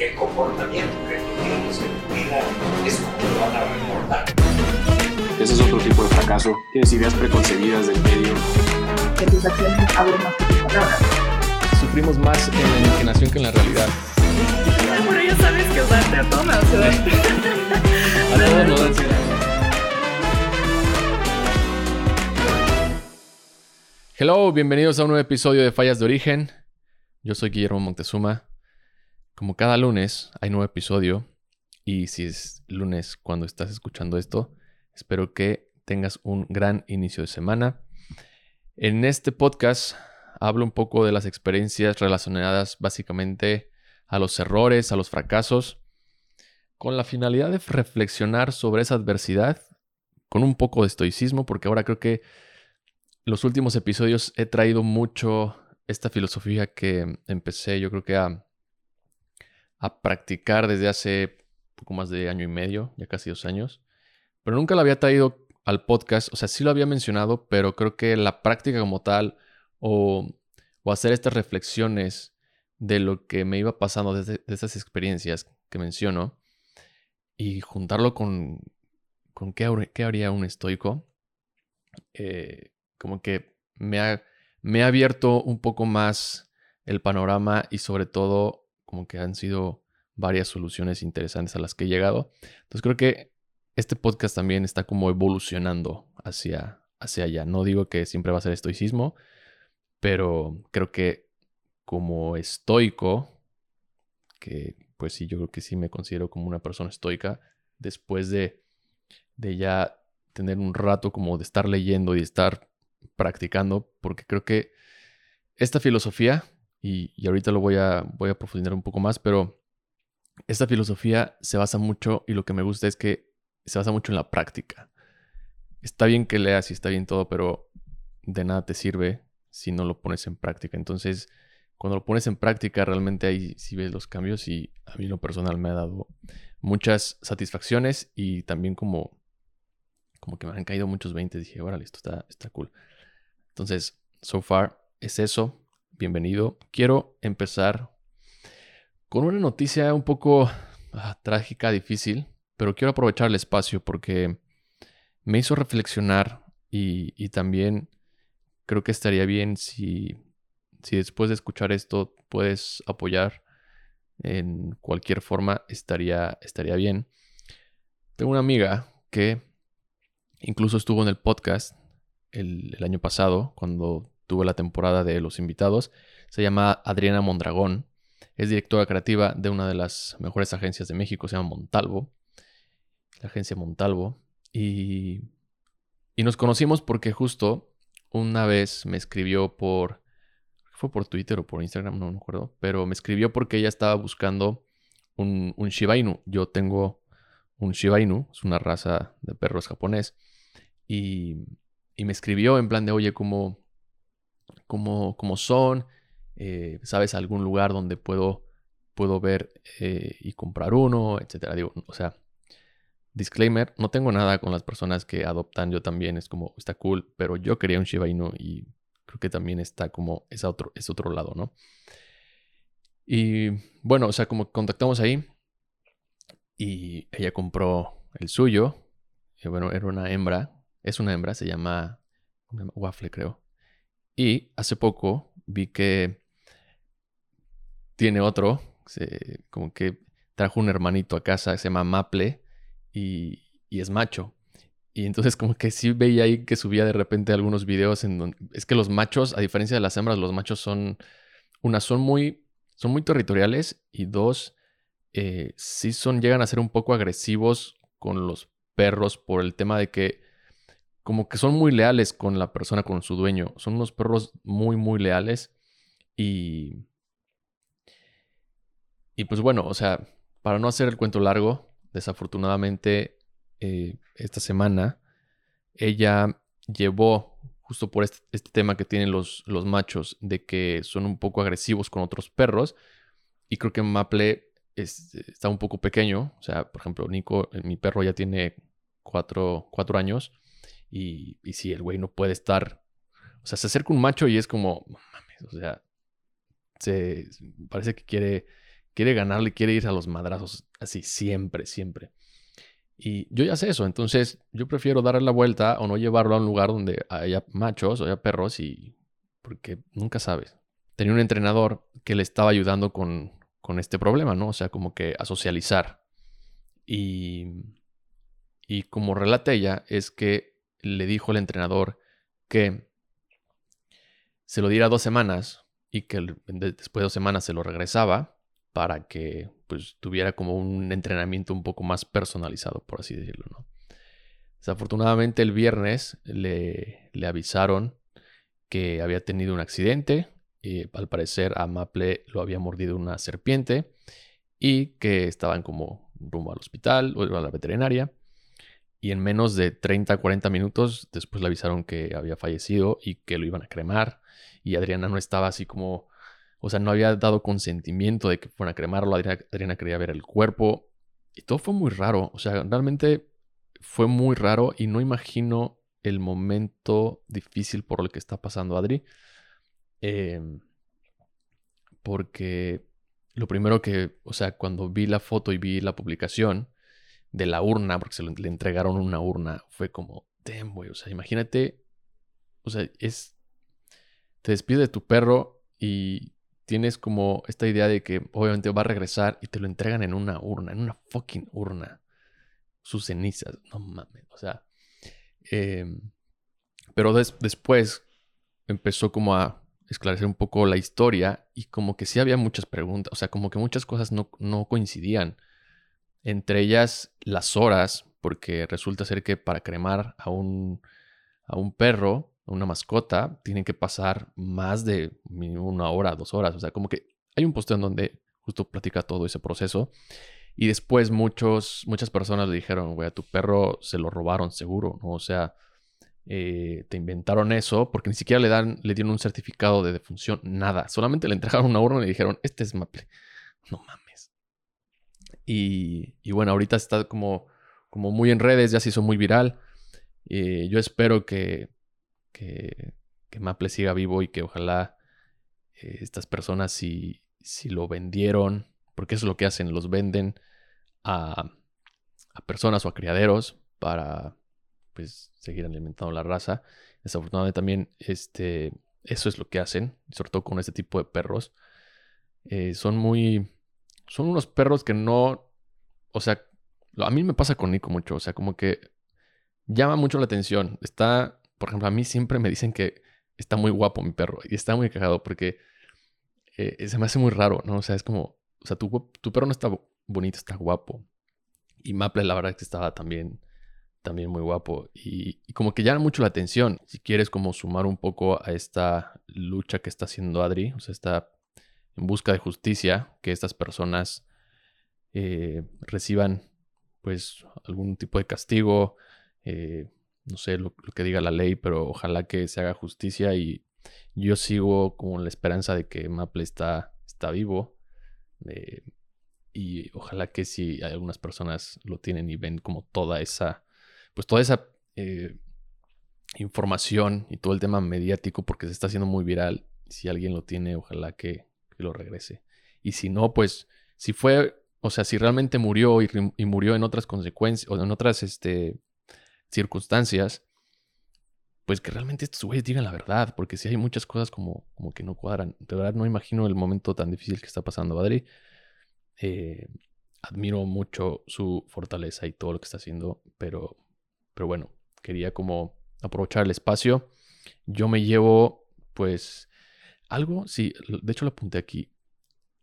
el comportamiento que tú tienes en tu vida es como lo van a reportar. Ese es otro tipo de fracaso. Tienes ideas preconcebidas del medio. Que tus acciones hablen más que tus palabras. Sufrimos más en la imaginación que en la realidad. Pero ya sabes que usarte a. A todos nos ansiedad. Hello, bienvenidos a un nuevo episodio de Fallas de Origen. Yo soy Guillermo Montezuma. Como cada lunes hay nuevo episodio y si es lunes cuando estás escuchando esto, espero que tengas un gran inicio de semana. En este podcast hablo un poco de las experiencias relacionadas básicamente a los errores, a los fracasos, con la finalidad de reflexionar sobre esa adversidad con un poco de estoicismo, porque ahora creo que los últimos episodios he traído mucho esta filosofía que empecé yo creo que a a practicar desde hace poco más de año y medio, ya casi dos años, pero nunca lo había traído al podcast, o sea, sí lo había mencionado, pero creo que la práctica como tal o, hacer estas reflexiones de lo que me iba pasando desde de estas experiencias que menciono y juntarlo con, con qué, qué haría un estoico, eh, como que me ha, me ha abierto un poco más el panorama y sobre todo como que han sido varias soluciones interesantes a las que he llegado. Entonces creo que este podcast también está como evolucionando hacia, hacia allá. No digo que siempre va a ser estoicismo, pero creo que como estoico, que pues sí, yo creo que sí me considero como una persona estoica, después de, de ya tener un rato como de estar leyendo y de estar practicando, porque creo que esta filosofía y, ahorita lo voy a, voy a profundizar un poco más, pero esta filosofía se basa mucho y lo que me gusta es que se basa mucho en la práctica. Está bien que leas y está bien todo, pero de nada te sirve si no lo pones en práctica. Entonces, cuando lo pones en práctica, realmente ahí sí ves los cambios y a mí lo personal me ha dado muchas satisfacciones y también como, como que me han caído muchos 20. Dije, órale, esto está, está cool. Entonces, so far es eso bienvenido. Quiero empezar con una noticia un poco ah, trágica, difícil, pero quiero aprovechar el espacio porque me hizo reflexionar y, también creo que estaría bien si, si después de escuchar esto puedes apoyar en cualquier forma, estaría, estaría bien. Tengo una amiga que incluso estuvo en el podcast el, el año pasado, cuando tuvo la temporada de Los Invitados. Se llama Adriana Mondragón. Es directora creativa de una de las mejores agencias de México, se llama Montalvo. La agencia Montalvo. Y, y nos conocimos porque justo una vez me escribió por... Fue por Twitter o por Instagram, no me acuerdo. Pero me escribió porque ella estaba buscando un, un Shiba Inu. Yo tengo un Shiba Inu, es una raza de perros japonés. Y, y me escribió en plan de, oye, ¿cómo, cómo, son, eh, sabes algún lugar donde puedo, puedo ver eh, y comprar uno, etcétera. Digo, o sea, disclaimer, no tengo nada con las personas que adoptan, yo también es como, está cool, pero yo quería un Shiba Inu y creo que también está como, es otro, es otro lado, ¿no? Y bueno, o sea, como contactamos ahí y ella compró el suyo, y bueno, era una hembra, es una hembra, se llama Waffle creo. Y hace poco vi que tiene otro, como que trajo un hermanito a casa, se llama Maple y, es macho. Y entonces como que sí veía ahí que subía de repente algunos videos en donde... Es que los machos, a diferencia de las hembras, los machos son... Una, son muy, son muy territoriales y dos, eh, sí son, llegan a ser un poco agresivos con los perros por el tema de que como que son muy leales con la persona, con su dueño. Son unos perros muy, muy leales. Y. Y pues bueno, o sea, para no hacer el cuento largo, desafortunadamente, eh, esta semana, ella llevó, justo por este, este, tema que tienen los, los machos, de que son un poco agresivos con otros perros. Y creo que Maple está un poco pequeño. O sea, por ejemplo, Nico, mi perro ya tiene cuatro, cuatro años. Y, y si el güey no puede estar. O sea, se acerca un macho y es como. mames, o sea. Se, parece que quiere, quiere ganarle, quiere ir a los madrazos, así siempre, siempre. Y yo ya sé eso, entonces yo prefiero darle la vuelta o no llevarlo a un lugar donde haya machos o haya perros y porque nunca sabes. Tenía un entrenador que le estaba ayudando con, con este problema, ¿no? O sea, como que a socializar. Y, y como relata ella, es que le dijo el entrenador que se lo diera dos semanas y que después de dos semanas se lo regresaba para que pues tuviera como un entrenamiento un poco más personalizado, por así decirlo, ¿no? Desafortunadamente el viernes le, le avisaron que había tenido un accidente y al parecer a Maple lo había mordido una serpiente y que estaban como rumbo al hospital o a la veterinaria y en menos de 30 40 minutos después le avisaron que había fallecido y que lo iban a cremar y Adriana no estaba así como o sea, no había dado consentimiento de que fueran a cremarlo. Adriana, quería ver el cuerpo. Y todo fue muy raro. O sea, realmente fue muy raro y no imagino el momento difícil por el que está pasando Adri. Em, porque lo primero que, o sea, cuando vi la foto y vi la publicación de la urna, porque se le entregaron una urna, fue como, damn, güey. O sea, imagínate, o sea, es, te despides de tu perro y tienes como esta idea de que obviamente va a regresar y te lo entregan en una urna, en una fucking urna. Sus cenizas, no mames, o sea. Em, pero después empezó como a esclarecer un poco la historia y como que sí había muchas preguntas, o sea, como que muchas cosas no, no coincidían. Entre ellas las horas, porque resulta ser que para cremar a un, a un perro una mascota, tienen que pasar más de una hora, dos horas. O sea, como que hay un posteo en donde justo platica todo ese proceso. Y después muchos, muchas personas le dijeron, güey, a tu perro se lo robaron seguro, ¿no? O sea, eh, te inventaron eso porque ni siquiera le, dan, le dieron un certificado de defunción, nada. Solamente le entregaron una urna y le dijeron, este es Maple. No mames. Y, bueno, ahorita está como, como muy en redes, ya se hizo muy viral. Eh, yo espero que que, Maple siga vivo y que ojalá eh, estas personas si, si lo vendieron, porque eso es lo que hacen, los venden a, a personas o a criaderos para pues seguir alimentando la raza. Desafortunadamente también este, eso es lo que hacen, sobre todo con este tipo de perros. Eh, son muy... Son unos perros que no... O sea, a mí me pasa con Nico mucho, o sea, como que llama mucho la atención. Está por ejemplo, a mí siempre me dicen que está muy guapo mi perro y está muy cagado porque eh, se me hace muy raro, ¿no? O sea, es como, o sea, tu, perro no está bonito, está guapo. Y Maple, la verdad, que estaba también, también muy guapo. Y, y, como que llama mucho la atención. Si quieres como sumar un poco a esta lucha que está haciendo Adri, o sea, está busca de justicia, que estas personas eh, reciban pues algún tipo de castigo, eh, no sé lo, que diga la ley, pero ojalá que se haga justicia y yo sigo con la esperanza de que Maple está, está vivo. Eh, y ojalá que si algunas personas lo tienen y ven como toda esa, pues toda esa información y todo el tema mediático porque se está haciendo muy viral. Si alguien lo tiene, ojalá que, lo regrese. Y si no, pues si fue, o sea, si realmente murió y, y murió en otras consecuencias o en otras, este, circunstancias, pues que realmente estos güeyes digan la verdad, porque si hay muchas cosas como, como que no cuadran. De verdad no imagino el momento tan difícil que está pasando Adri. Eh, admiro mucho su fortaleza y todo lo que está haciendo, pero, pero bueno, quería como aprovechar el espacio. Yo me llevo, pues, algo, sí, de hecho lo apunté aquí.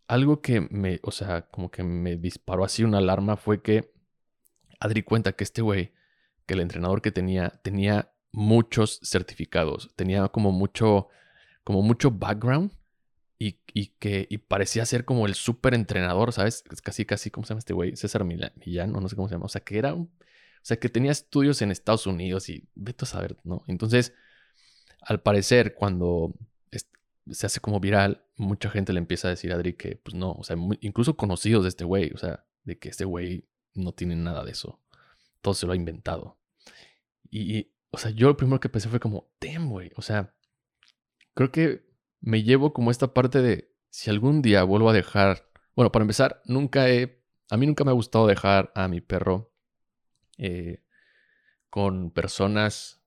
Algo que me, o sea, como que me disparó así una alarma fue que Adri cuenta que este güey que el entrenador que tenía tenía muchos certificados, tenía como mucho, como mucho background y, que y parecía ser como el súper entrenador, ¿sabes? Casi, casi, ¿cómo se llama este güey? César Millán, o no sé cómo se llama. O sea, que era un, o sea, que tenía estudios en Estados Unidos y vete a saber, ¿no? Entonces, al parecer, cuando se hace como viral, mucha gente le empieza a decir a Adri que, pues no, o sea, incluso conocidos de este güey, o sea, de que este güey no tiene nada de eso. Todo se lo ha inventado. Y, o sea, yo lo primero que pensé fue como, damn, güey. O sea, creo que me llevo como esta parte de si algún día vuelvo a dejar Bueno, para empezar, nunca he. A mí nunca me ha gustado dejar a mi perro eh, con personas.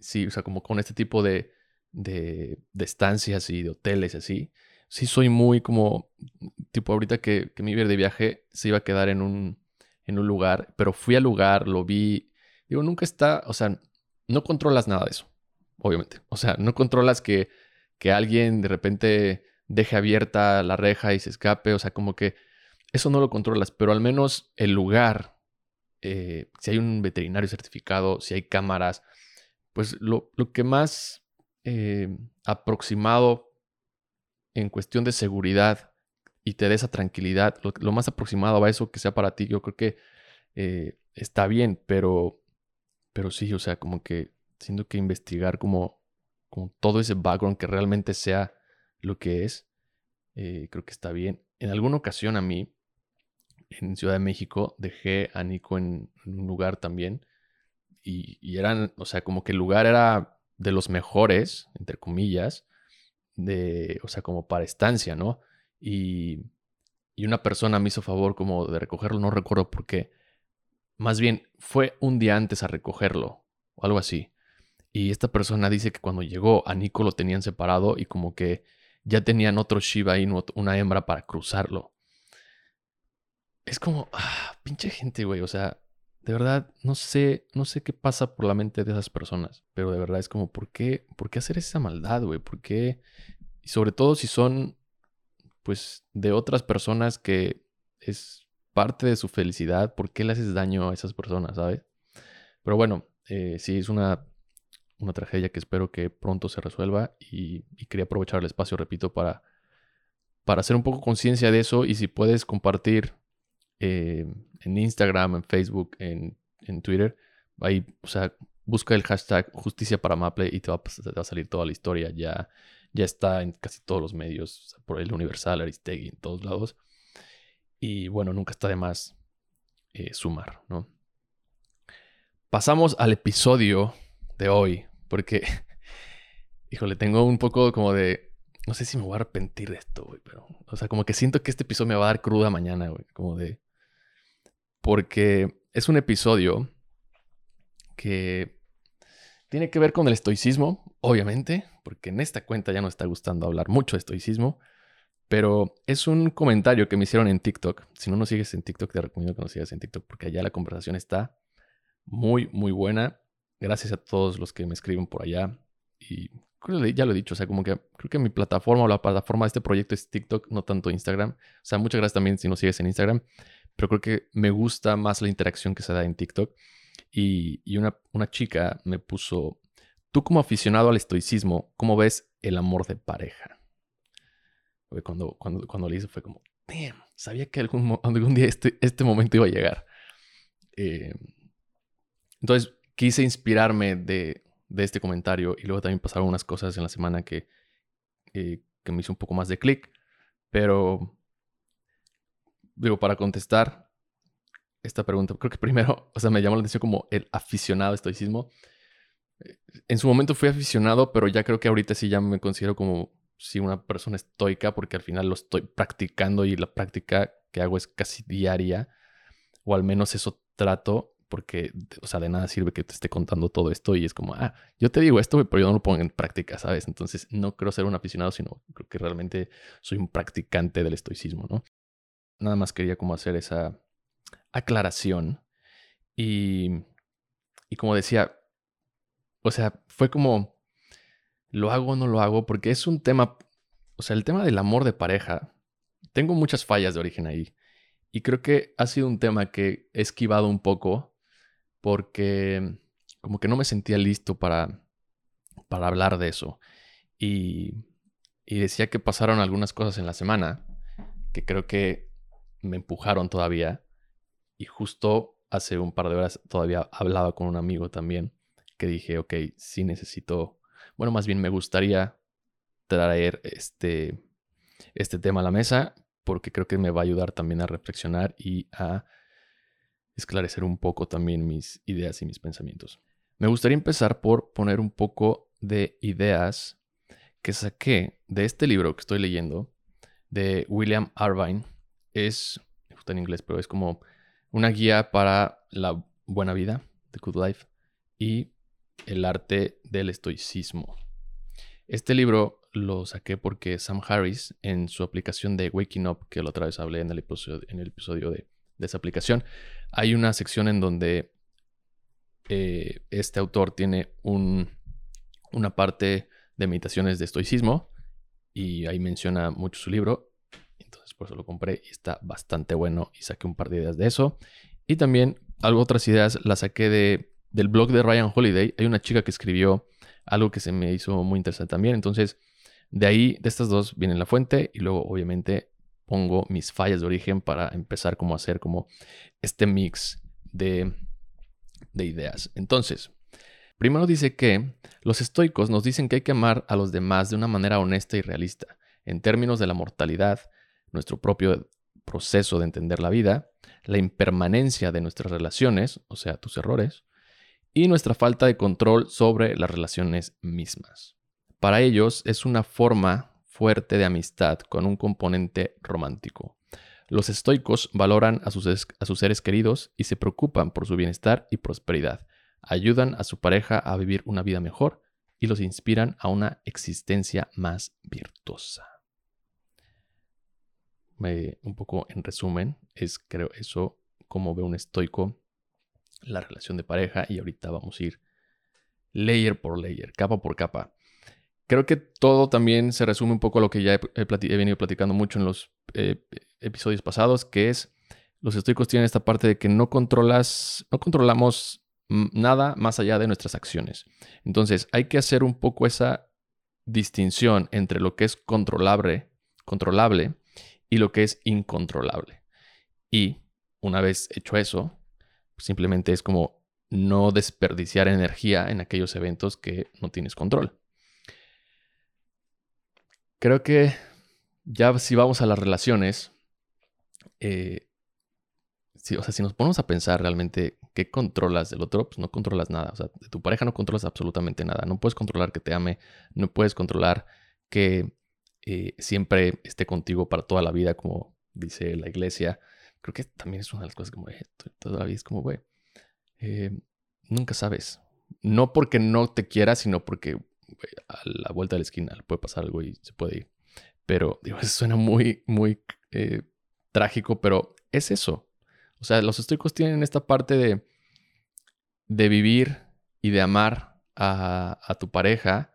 Sí, o sea, como con este tipo de, de, estancias y de hoteles así. Sí, soy muy como. Tipo, ahorita que, que ir de viaje, se iba a quedar en un, en un lugar, pero fui al lugar, lo vi. Digo, nunca está. O sea, no controlas nada de eso, obviamente. O sea, no controlas que, que alguien de repente deje abierta la reja y se escape. O sea, como que eso no lo controlas, pero al menos el lugar, eh, si hay un veterinario certificado, si hay cámaras, pues lo, lo que más eh, aproximado en cuestión de seguridad y te dé esa tranquilidad, lo, más aproximado a eso que sea para ti, yo creo que eh, está bien, pero, pero sí, o sea, como que siento que investigar como, como todo ese background que realmente sea lo que es, eh, creo que está bien. En alguna ocasión a mí, en Ciudad de México, dejé a Nico en, un lugar también y, y, eran, o sea, como que el lugar era de los mejores, entre comillas, de, o sea, como para estancia, ¿no? Y, y una persona me hizo favor como de recogerlo, no recuerdo por qué. Más bien, fue un día antes a recogerlo, o algo así. Y esta persona dice que cuando llegó a Nico lo tenían separado y como que ya tenían otro Shiba y una hembra para cruzarlo. Es como, ah, pinche gente, güey. O sea, de verdad, no sé, no sé qué pasa por la mente de esas personas. Pero de verdad es como, ¿por qué, por qué hacer esa maldad, güey? ¿Por qué? Y sobre todo si son, pues, de otras personas que es parte de su felicidad, ¿por qué le haces daño a esas personas, sabes? Pero bueno, eh, sí, es una una tragedia que espero que pronto se resuelva y, quería aprovechar el espacio, repito, para, para hacer un poco conciencia de eso y si puedes compartir eh, en Instagram, en Facebook, en, Twitter, ahí, o sea, busca el hashtag justicia para Maple y te va, a salir toda la historia. Ya, ya está en casi todos los medios, por el Universal, Aristegui, en todos lados. Y bueno, nunca está de más eh, sumar, ¿no? Pasamos al episodio de hoy. Porque, híjole, tengo un poco como de. No sé si me voy a arrepentir de esto, güey, pero. O sea, como que siento que este episodio me va a dar cruda mañana, güey. Como de. Porque es un episodio que tiene que ver con el estoicismo, obviamente, porque en esta cuenta ya no está gustando hablar mucho de estoicismo, pero es un comentario que me hicieron en TikTok. Si no nos sigues en TikTok, te recomiendo que nos sigas en TikTok porque allá la conversación está muy, muy buena. Gracias a todos los que me escriben por allá. Y ya lo he dicho, o sea, como que creo que mi plataforma o la plataforma de este proyecto es TikTok, no tanto Instagram. O sea, muchas gracias también si nos sigues en Instagram. Pero creo que me gusta más la interacción que se da en TikTok. Y, una, una chica me puso, tú como aficionado al estoicismo, ¿cómo ves el amor de pareja? Cuando, cuando, cuando le hice fue como, damn, sabía que algún, algún día este, este momento iba a llegar. Eh, entonces, quise inspirarme de, este comentario y luego también pasaron unas cosas en la semana que, eh, que me hizo un poco más de clic. Pero, digo, para contestar esta pregunta, creo que primero, o sea, me llamó la atención como el aficionado estoicismo. En su momento fui aficionado, pero ya creo que ahorita sí ya me considero como sí, una persona estoica porque al final lo estoy practicando y la práctica que hago es casi diaria, o al menos eso trato porque, o sea, de nada sirve que te esté contando todo esto y es como, ah, yo te digo esto, pero yo no lo pongo en práctica, ¿sabes? Entonces, no creo ser un aficionado, sino creo que realmente soy un practicante del estoicismo, ¿no? Nada más quería como hacer esa aclaración y, y como decía, o sea, fue como, ¿lo hago o no lo hago? Porque es un tema, o sea, el tema del amor de pareja, tengo muchas fallas de origen ahí. Y creo que ha sido un tema que he esquivado un poco porque como que no me sentía listo para, para hablar de eso. Y, y decía que pasaron algunas cosas en la semana que creo que me empujaron todavía. Y justo hace un par de horas todavía hablaba con un amigo también que dije, ok, sí necesito, bueno, más bien me gustaría traer este, este tema a la mesa porque creo que me va a ayudar también a reflexionar y a esclarecer un poco también mis ideas y mis pensamientos. Me gustaría empezar por poner un poco de ideas que saqué de este libro que estoy leyendo de William Irvine, es, está en inglés, pero es como una guía para la buena vida, The Good Life, y el arte del estoicismo. Este libro lo saqué porque Sam Harris, en su aplicación de Waking Up, que la otra vez hablé en el episodio, en el episodio de, esa aplicación, hay una sección en donde eh, este autor tiene un, una parte de meditaciones de estoicismo y ahí menciona mucho su libro. Por eso lo compré y está bastante bueno y saqué un par de ideas de eso. Y también algo otras ideas las saqué de, del blog de Ryan Holiday. Hay una chica que escribió algo que se me hizo muy interesante también. Entonces de ahí, de estas dos, viene la fuente y luego obviamente pongo mis fallas de origen para empezar como a hacer como este mix de, de ideas. Entonces, primero dice que los estoicos nos dicen que hay que amar a los demás de una manera honesta y realista, en términos de la mortalidad, nuestro propio proceso de entender la vida, la impermanencia de nuestras relaciones, o sea, tus errores, y nuestra falta de control sobre las relaciones mismas. Para ellos es una forma fuerte de amistad con un componente romántico. Los estoicos valoran a sus, a sus, seres queridos y se preocupan por su bienestar y prosperidad. Ayudan a su pareja a vivir una vida mejor y los inspiran a una existencia más virtuosa. Un poco en resumen, es creo eso como ve un estoico la relación de pareja y ahorita vamos a ir layer por layer, capa por capa. Creo que todo también se resume un poco a lo que ya he, venido platicando mucho en los eh, episodios pasados, que es los estoicos tienen esta parte de que no controlas, no controlamos nada más allá de nuestras acciones. Entonces hay que hacer un poco esa distinción entre lo que es controlable, controlable y lo que es incontrolable. Y una vez hecho eso, simplemente es como no desperdiciar energía en aquellos eventos que no tienes control. Creo que ya si vamos a las relaciones, eh, o sea, si nos ponemos a pensar realmente qué controlas del otro, pues no controlas nada. O sea, de tu pareja no controlas absolutamente nada. No puedes controlar que te ame, no puedes controlar que eh, siempre esté contigo para toda la vida, como dice la iglesia. Creo que también es una de las cosas como, eh, todavía es como, güey, nunca sabes. No porque no te quiera, sino porque a la vuelta de la esquina le puede pasar algo y se puede ir. Pero, digo, eso suena muy, muy eh, trágico, pero es eso. O sea, los estoicos tienen esta parte de, de vivir y de amar a, a tu pareja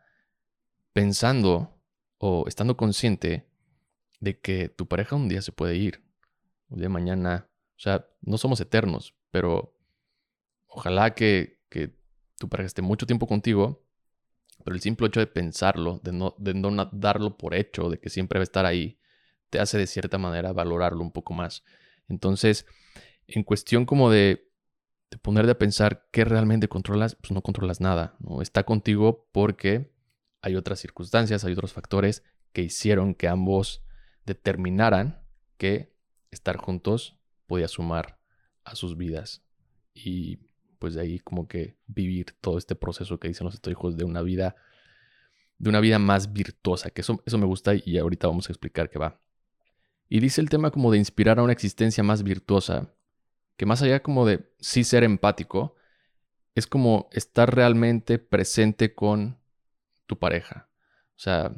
pensando o estando consciente de que tu pareja un día se puede ir, un día mañana. O sea, no somos eternos, pero ojalá que, que tu pareja esté mucho tiempo contigo pero el simple hecho de pensarlo, de no, de no darlo por hecho, de que siempre va a estar ahí, te hace de cierta manera valorarlo un poco más. Entonces, en cuestión como de, de ponerte a pensar qué realmente controlas, pues no controlas nada. ¿no? Está contigo porque hay otras circunstancias, hay otros factores que hicieron que ambos determinaran que estar juntos podía sumar a sus vidas. Y pues de ahí como que vivir todo este proceso que dicen los estoicos de una vida, de una vida más virtuosa, que eso, eso me gusta y ahorita vamos a explicar qué va. Y dice el tema como de inspirar a una existencia más virtuosa, que más allá como de sí ser empático, es como estar realmente presente con tu pareja. O sea,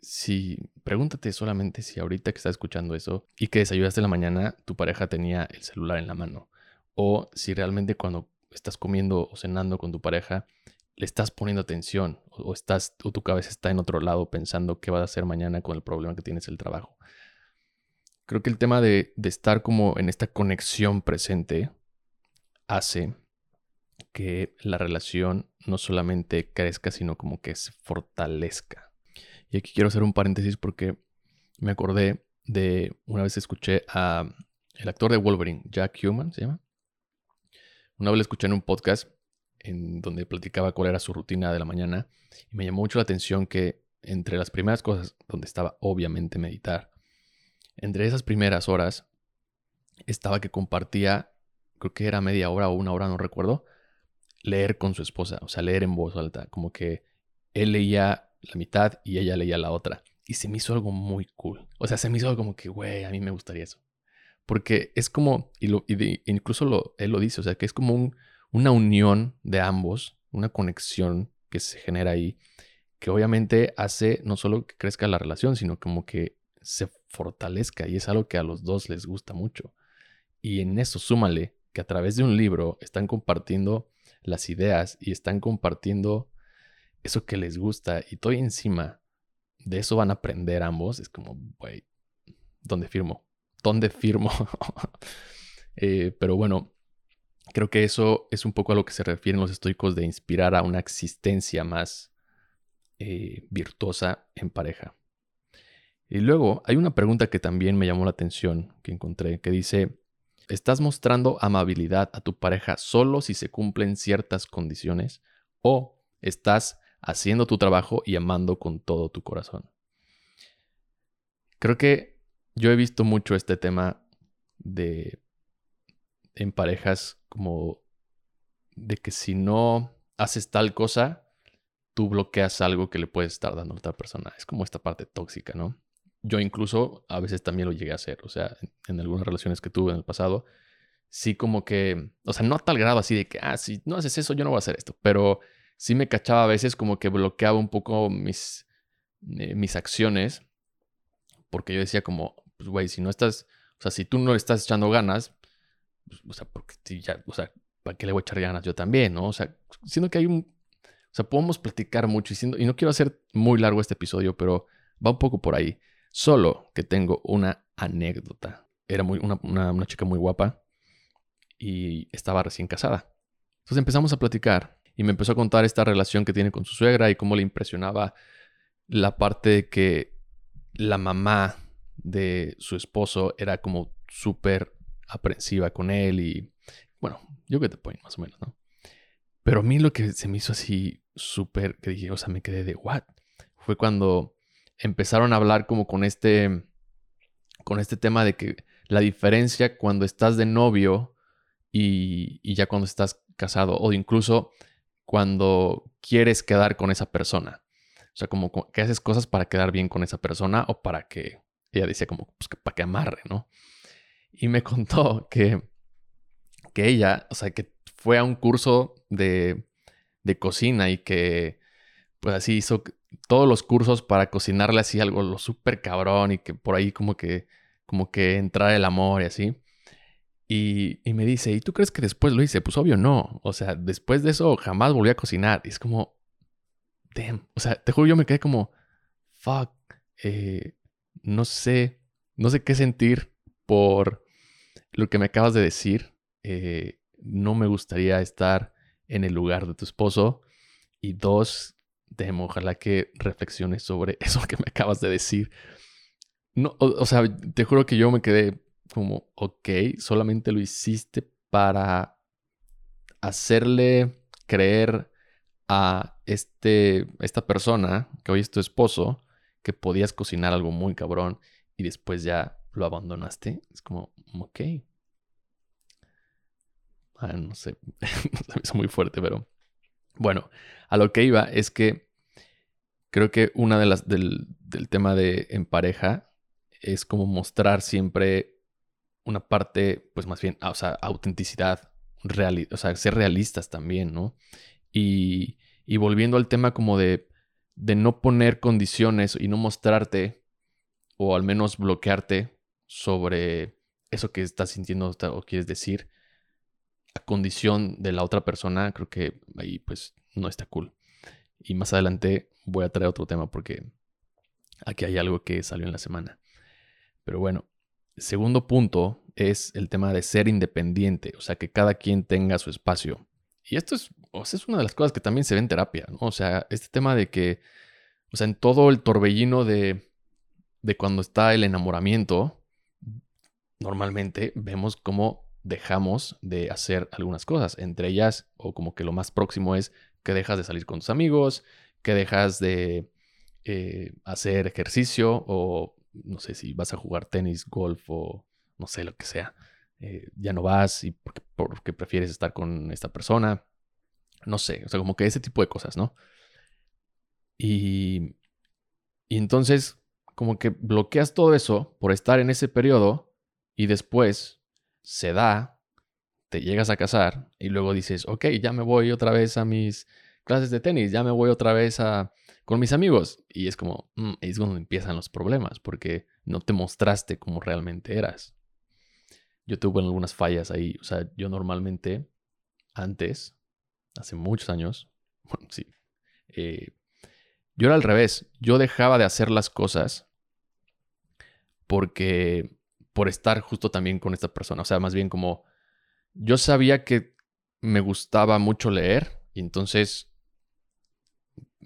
si pregúntate solamente si ahorita que estás escuchando eso y que desayunaste en la mañana, tu pareja tenía el celular en la mano. O si realmente cuando estás comiendo o cenando con tu pareja, le estás poniendo atención o, estás, o tu cabeza está en otro lado pensando qué vas a hacer mañana con el problema que tienes el trabajo. Creo que el tema de, de estar como en esta conexión presente hace que la relación no solamente crezca, sino como que se fortalezca. Y aquí quiero hacer un paréntesis porque me acordé de una vez escuché a el actor de Wolverine, Jack Human, se llama. Una vez le escuché en un podcast en donde platicaba cuál era su rutina de la mañana y me llamó mucho la atención que entre las primeras cosas donde estaba obviamente meditar, entre esas primeras horas estaba que compartía, creo que era media hora o una hora, no recuerdo, leer con su esposa, o sea, leer en voz alta, como que él leía la mitad y ella leía la otra. Y se me hizo algo muy cool. O sea, se me hizo algo como que, güey, a mí me gustaría eso. Porque es como, y, lo, y de- incluso él lo dice, o sea, que es como un- una unión de ambos, una conexión que se genera ahí, que obviamente hace no solo que crezca la relación, sino como que se fortalezca y es algo que a los dos les gusta mucho. Y en eso súmale que a través de un libro están compartiendo las ideas y están compartiendo eso que les gusta y todo encima de eso van a aprender ambos. Es como, güey, ¿dónde firmo? ¿Dónde firmo? Eh, pero bueno, creo que eso es un poco a lo que se refieren los estoicos de inspirar a una existencia más eh, virtuosa en pareja. Y luego hay una pregunta que también me llamó la atención, que encontré, que dice, ¿estás mostrando amabilidad a tu pareja solo si se cumplen ciertas condiciones? ¿O estás haciendo tu trabajo y amando con todo tu corazón? Creo que yo he visto mucho este tema de en parejas como de que si no haces tal cosa, tú bloqueas algo que le puedes estar dando a otra persona. Es como esta parte tóxica, ¿no? Yo incluso a veces también lo llegué a hacer, o sea, en, algunas relaciones que tuve en el pasado, sí como que, o sea, no a tal grado así de que, ah, si no haces eso, yo no voy a hacer esto, pero sí me cachaba a veces como que bloqueaba un poco mis, eh, mis acciones, porque yo decía como, pues, güey, si no estás, o sea, si tú no le estás echando ganas, pues, o sea, porque si ya, o sea, ¿para qué le voy a echar ganas yo también, no? O sea, siendo que hay un, o sea, podemos platicar mucho y, siendo, y no quiero hacer muy largo este episodio, pero va un poco por ahí. Solo que tengo una anécdota. Era muy, una, una, chica muy guapa y estaba recién casada. Entonces empezamos a platicar y me empezó a contar esta relación que tiene con su suegra y cómo le impresionaba la parte de que la mamá de su esposo era como súper aprensiva con él y bueno, yo que te point más o menos, ¿no? Pero a mí lo que se me hizo así súper, que dije, o sea, me quedé de, ¿what? Fue cuando empezaron a hablar como con este, con este tema de que la diferencia cuando estás de novio y, y ya cuando estás casado o incluso cuando quieres quedar con esa persona. O sea, como co- que haces cosas para quedar bien con esa persona o para que, ella decía como, pues para que amarre, ¿no? Y me contó que, que ella, o sea, que fue a un curso de, de cocina y que, pues así hizo todos los cursos para cocinarle así algo lo súper cabrón y que por ahí como que, como que entrar el amor y así. Y, y me dice, ¿y tú crees que después lo hice? Pues obvio no. O sea, después de eso jamás volví a cocinar. Y es como, damn. O sea, te juro, yo me quedé como, fuck. eh, no sé, no sé qué sentir por lo que me acabas de decir. Eh, no me gustaría estar en el lugar de tu esposo. Y dos, Demo, ojalá que reflexiones sobre eso que me acabas de decir. No, o, sea, te juro que yo me quedé como, ok, solamente lo hiciste para hacerle creer a este, esta persona, que hoy es tu esposo, que podías cocinar algo muy cabrón y después ya lo abandonaste. Es como, ok. Ah, no sé, me hizo muy fuerte, pero bueno, a lo que iba es que creo que una de las del, del tema de en pareja es como mostrar siempre una parte, pues más bien, o sea, autenticidad, reali o sea, ser realistas también, ¿no? Y, y volviendo al tema como de, de no poner condiciones y no mostrarte, o al menos bloquearte sobre eso que estás sintiendo o quieres decir, a condición de la otra persona, creo que ahí pues no está cool. Y más adelante voy a traer otro tema porque aquí hay algo que salió en la semana. Pero bueno, segundo punto es el tema de ser independiente, o sea, que cada quien tenga su espacio. Y esto es, o sea, es una de las cosas que también se ve en terapia, ¿no? O sea, este tema de que, o sea, en todo el torbellino de, de cuando está el enamoramiento, normalmente vemos cómo dejamos de hacer algunas cosas. Entre ellas, o como que lo más próximo es que dejas de salir con tus amigos, que dejas de eh, hacer ejercicio o no sé si vas a jugar tenis, golf o no sé lo que sea. Eh, ya no vas y porque, porque, prefieres estar con esta persona. No sé, o sea, como que ese tipo de cosas, ¿no? Y, y entonces, como que bloqueas todo eso por estar en ese periodo y después se da, te llegas a casar y luego dices, ok, ya me voy otra vez a mis clases de tenis, ya me voy otra vez a con mis amigos. Y es como, mm, es cuando empiezan los problemas, porque no te mostraste como realmente eras. Yo tuve algunas fallas ahí. O sea, yo normalmente, antes, hace muchos años, bueno, sí, eh, yo era al revés. Yo dejaba de hacer las cosas porque, por estar justo también con esta persona. O sea, más bien como, yo sabía que me gustaba mucho leer y entonces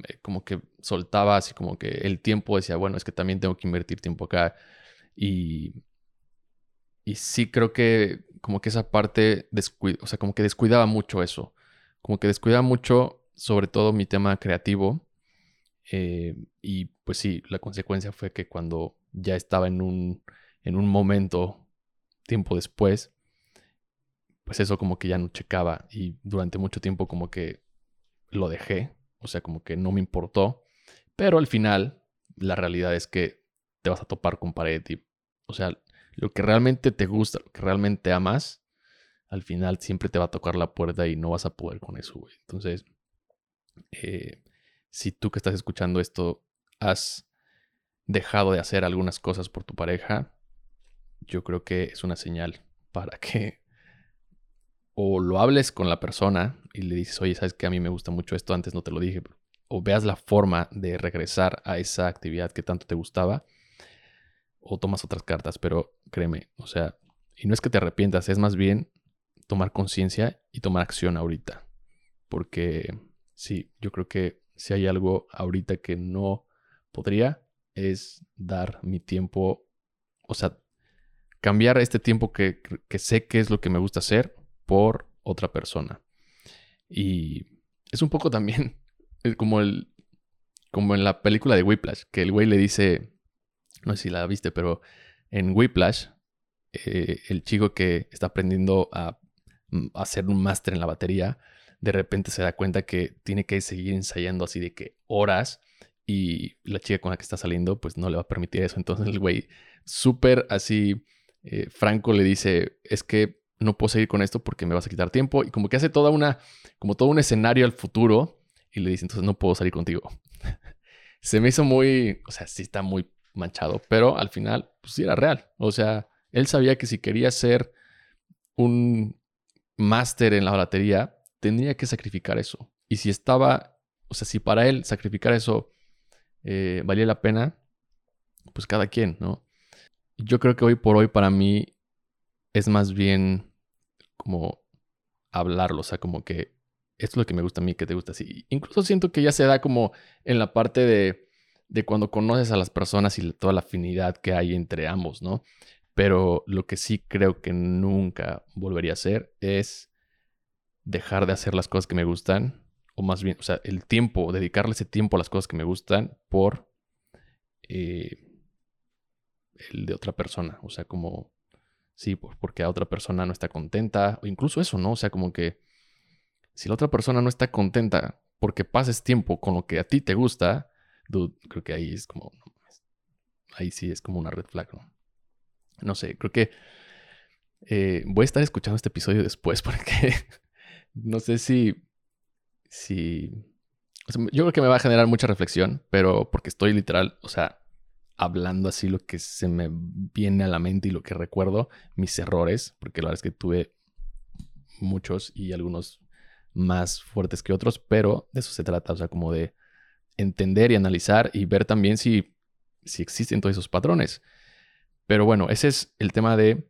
eh, como que soltaba así como que el tiempo decía, bueno, es que también tengo que invertir tiempo acá. Y, y sí creo que como que esa parte, o sea, como que descuidaba mucho eso. Como que descuidaba mucho sobre todo mi tema creativo. Eh, y pues sí, la consecuencia fue que cuando ya estaba en un, en un momento, tiempo después, pues eso como que ya no checaba y durante mucho tiempo como que lo dejé o sea, como que no me importó. Pero al final, la realidad es que te vas a topar con pared o sea, lo que realmente te gusta, lo que realmente amas, al final siempre te va a tocar la puerta y no vas a poder con eso. Entonces, eh, si tú que estás escuchando esto has dejado de hacer algunas cosas por tu pareja, yo creo que es una señal para que o lo hables con la persona y le dices, oye, sabes que a mí me gusta mucho esto, antes no te lo dije, o veas la forma de regresar a esa actividad que tanto te gustaba, o tomas otras cartas, pero créeme, o sea, y no es que te arrepientas, es más bien tomar conciencia y tomar acción ahorita, porque sí, yo creo que si hay algo ahorita que no podría, es dar mi tiempo, o sea, cambiar este tiempo que, sé que es lo que me gusta hacer por otra persona. Y es un poco también como el como en la película de Whiplash, que el güey le dice, no sé si la viste, pero en Whiplash, eh, el chico que está aprendiendo a, mm, hacer un máster en la batería, de repente se da cuenta que tiene que seguir ensayando así de que horas y la chica con la que está saliendo pues no le va a permitir eso. Entonces el güey súper así eh, franco le dice, es que no puedo seguir con esto porque me vas a quitar tiempo. Y como que hace toda una, como todo un escenario al futuro y le dice, entonces no puedo salir contigo. Se me hizo muy, o sea, sí está muy manchado, pero al final, pues sí era real. O sea, él sabía que si quería ser un máster en la batería, tenía que sacrificar eso. Y si estaba, o sea, si para él sacrificar eso eh, valía la pena, pues cada quien, ¿no? Yo creo que hoy por hoy para mí es más bien como hablarlo, o sea, como que esto es lo que me gusta a mí, que te gusta así. Incluso siento que ya se da como en la parte de, de cuando conoces a las personas y toda la afinidad que hay entre ambos, ¿no? Pero lo que sí creo que nunca volvería a hacer es dejar de hacer las cosas que me gustan, o más bien, o sea, el tiempo, dedicarle ese tiempo a las cosas que me gustan por eh, el de otra persona, o sea, como Sí, porque a otra persona no está contenta. O incluso eso, ¿no? O sea, como que si la otra persona no está contenta porque pases tiempo con lo que a ti te gusta, dude, creo que ahí es como. Ahí sí es como una red flag, ¿no? No sé, creo que eh, voy a estar escuchando este episodio después porque no sé si. Si. yo creo que me va a generar mucha reflexión, pero porque estoy literal, o sea, hablando así lo que se me viene a la mente y lo que recuerdo, mis errores, porque la verdad es que tuve muchos y algunos más fuertes que otros, pero de eso se trata, o sea, como de entender y analizar y ver también si, si existen todos esos patrones. Pero bueno, ese es el tema de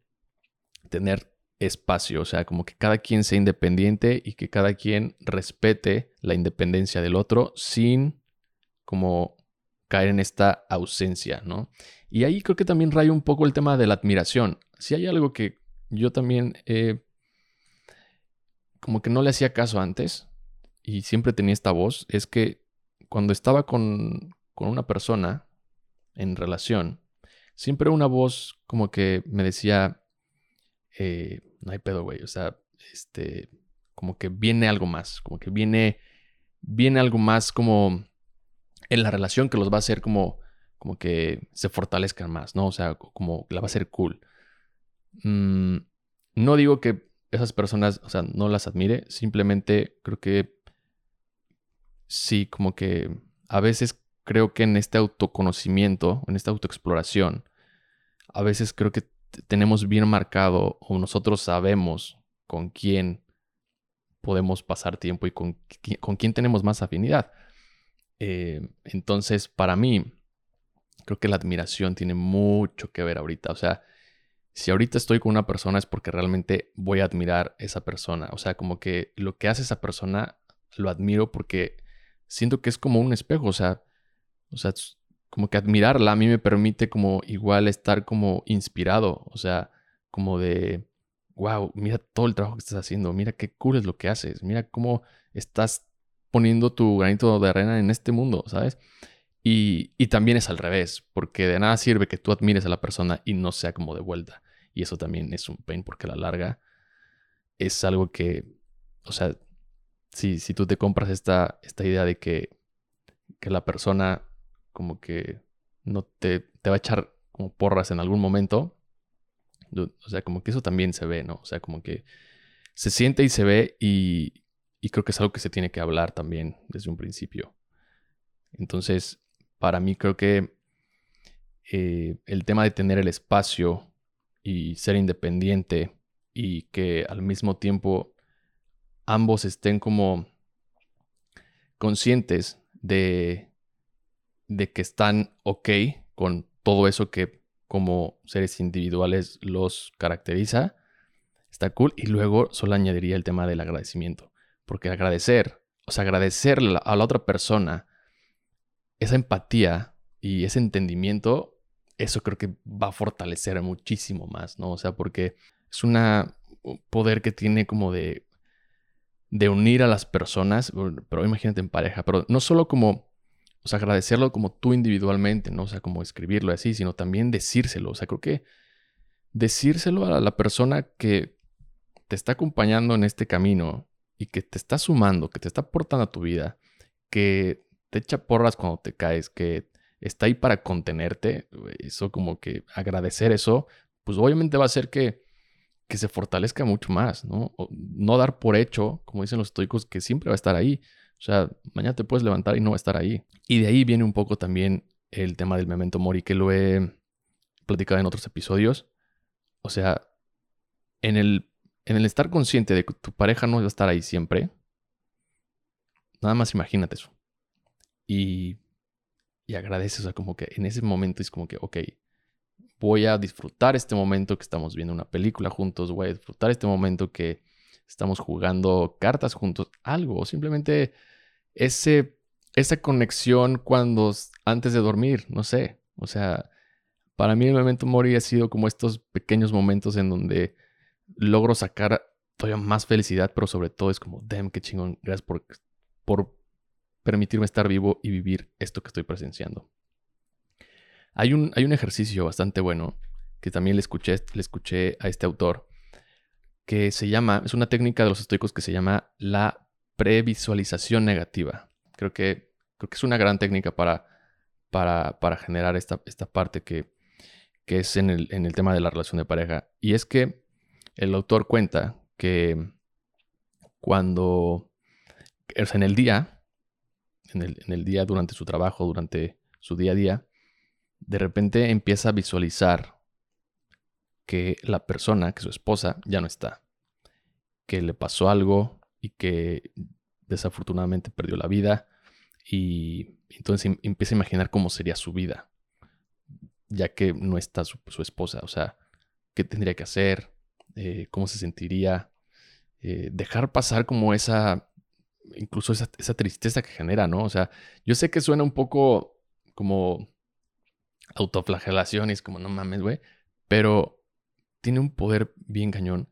tener espacio, o sea, como que cada quien sea independiente y que cada quien respete la independencia del otro sin como caer en esta ausencia, ¿no? Y ahí creo que también raya un poco el tema de la admiración. Si hay algo que yo también como que no le hacía caso antes y siempre tenía esta voz, es que cuando estaba con, con una persona en relación, siempre una voz como que me decía, eh, no hay pedo, güey, o sea, este, como que viene algo más, como que viene, viene algo más como en la relación que los va a hacer como, como que se fortalezcan más, ¿no? O sea, como la va a ser cool. mm, no digo que esas personas, o sea, no las admire, simplemente creo que sí, como que a veces creo que en este autoconocimiento, en esta autoexploración, a veces creo que tenemos bien marcado o nosotros sabemos con quién podemos pasar tiempo y con, con quién tenemos más afinidad. Eh, entonces, para mí, creo que la admiración tiene mucho que ver ahorita. O sea, si ahorita estoy con una persona es porque realmente voy a admirar esa persona. O sea, como que lo que hace esa persona lo admiro porque siento que es como un espejo. O sea, o sea, como que admirarla a mí me permite como igual estar como inspirado. O sea, como de, wow, mira todo el trabajo que estás haciendo. Mira qué cool es lo que haces. Mira cómo estás poniendo tu granito de arena en este mundo, ¿sabes? Y, también es al revés, porque de nada sirve que tú admires a la persona y no sea como de vuelta. Y eso también es un pain porque a la larga es algo que, o sea, si, si tú te compras esta, esta idea de que, que la persona como que no te, te va a echar como porras en algún momento, o sea, como que eso también se ve, ¿no? O sea, como que se siente y se ve y, y creo que es algo que se tiene que hablar también desde un principio. Entonces, para mí creo que eh, el tema de tener el espacio y ser independiente y que al mismo tiempo ambos estén como conscientes de, de que están ok con todo eso que como seres individuales los caracteriza, está cool. Y luego solo añadiría el tema del agradecimiento. Porque agradecer, o sea, agradecer a la otra persona esa empatía y ese entendimiento, eso creo que va a fortalecer muchísimo más, ¿no? O sea, porque es un poder que tiene como de, de unir a las personas, pero imagínate en pareja, pero no solo como, o sea, agradecerlo como tú individualmente, ¿no? O sea, como escribirlo así, sino también decírselo. O sea, creo que decírselo a la persona que te está acompañando en este camino y que te está sumando, que te está aportando a tu vida, que te echa porras cuando te caes, que está ahí para contenerte, eso como que agradecer eso, pues obviamente va a hacer que, que se fortalezca mucho más, ¿no? no dar por hecho, como dicen los estoicos, que siempre va a estar ahí. O sea, mañana te puedes levantar y no va a estar ahí. Y de ahí viene un poco también el tema del memento mori, que lo he platicado en otros episodios. O sea, en el en el estar consciente de que tu pareja no va a estar ahí siempre, nada más imagínate eso. Y, y agradeces, o sea, como que en ese momento es como que, ok, voy a disfrutar este momento que estamos viendo una película juntos, voy a disfrutar este momento que estamos jugando cartas juntos, algo, simplemente ese, esa conexión cuando antes de dormir, no sé, o sea, para mí el momento Mori ha sido como estos pequeños momentos en donde logro sacar todavía más felicidad, pero sobre todo es como, damn, qué chingón, gracias por, por permitirme estar vivo y vivir esto que estoy presenciando. Hay un, hay un ejercicio bastante bueno que también le escuché, le escuché a este autor, que se llama, es una técnica de los estoicos que se llama la previsualización negativa. Creo que, creo que es una gran técnica para, para, para generar esta, esta parte que, que es en el, en el tema de la relación de pareja. Y es que el autor cuenta que cuando, o en el día, en el, día durante su trabajo, durante su día a día, de repente empieza a visualizar que la persona, que su esposa, ya no está. Que le pasó algo y que desafortunadamente perdió la vida. Y entonces em, empieza a imaginar cómo sería su vida, ya que no está su, su esposa. O sea, qué tendría que hacer, eh, cómo se sentiría, eh, dejar pasar como esa, incluso esa, tristeza que genera, ¿no? O sea, yo sé que suena un poco como autoflagelación y es como, no mames, güey, pero tiene un poder bien cañón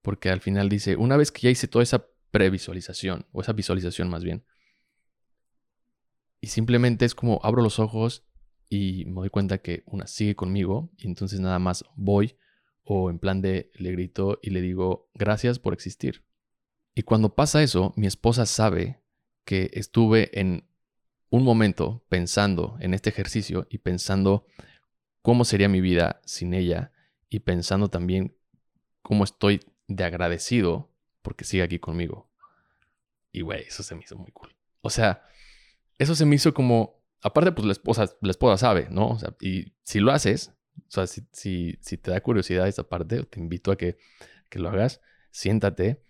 porque al final dice, una vez que ya hice toda esa previsualización, o esa visualización más bien, y simplemente es como abro los ojos y me doy cuenta que una sigue conmigo y entonces nada más voy o en plan de le grito y le digo gracias por existir. Y cuando pasa eso, mi esposa sabe que estuve en un momento pensando en este ejercicio y pensando cómo sería mi vida sin ella y pensando también cómo estoy de agradecido porque sigue aquí conmigo. Y güey, eso se me hizo muy cool. O sea, eso se me hizo como, aparte pues la esposa, la esposa sabe, ¿no? Y si lo haces, o sea, si, si, te da curiosidad esa parte, te invito a que, que lo hagas, siéntate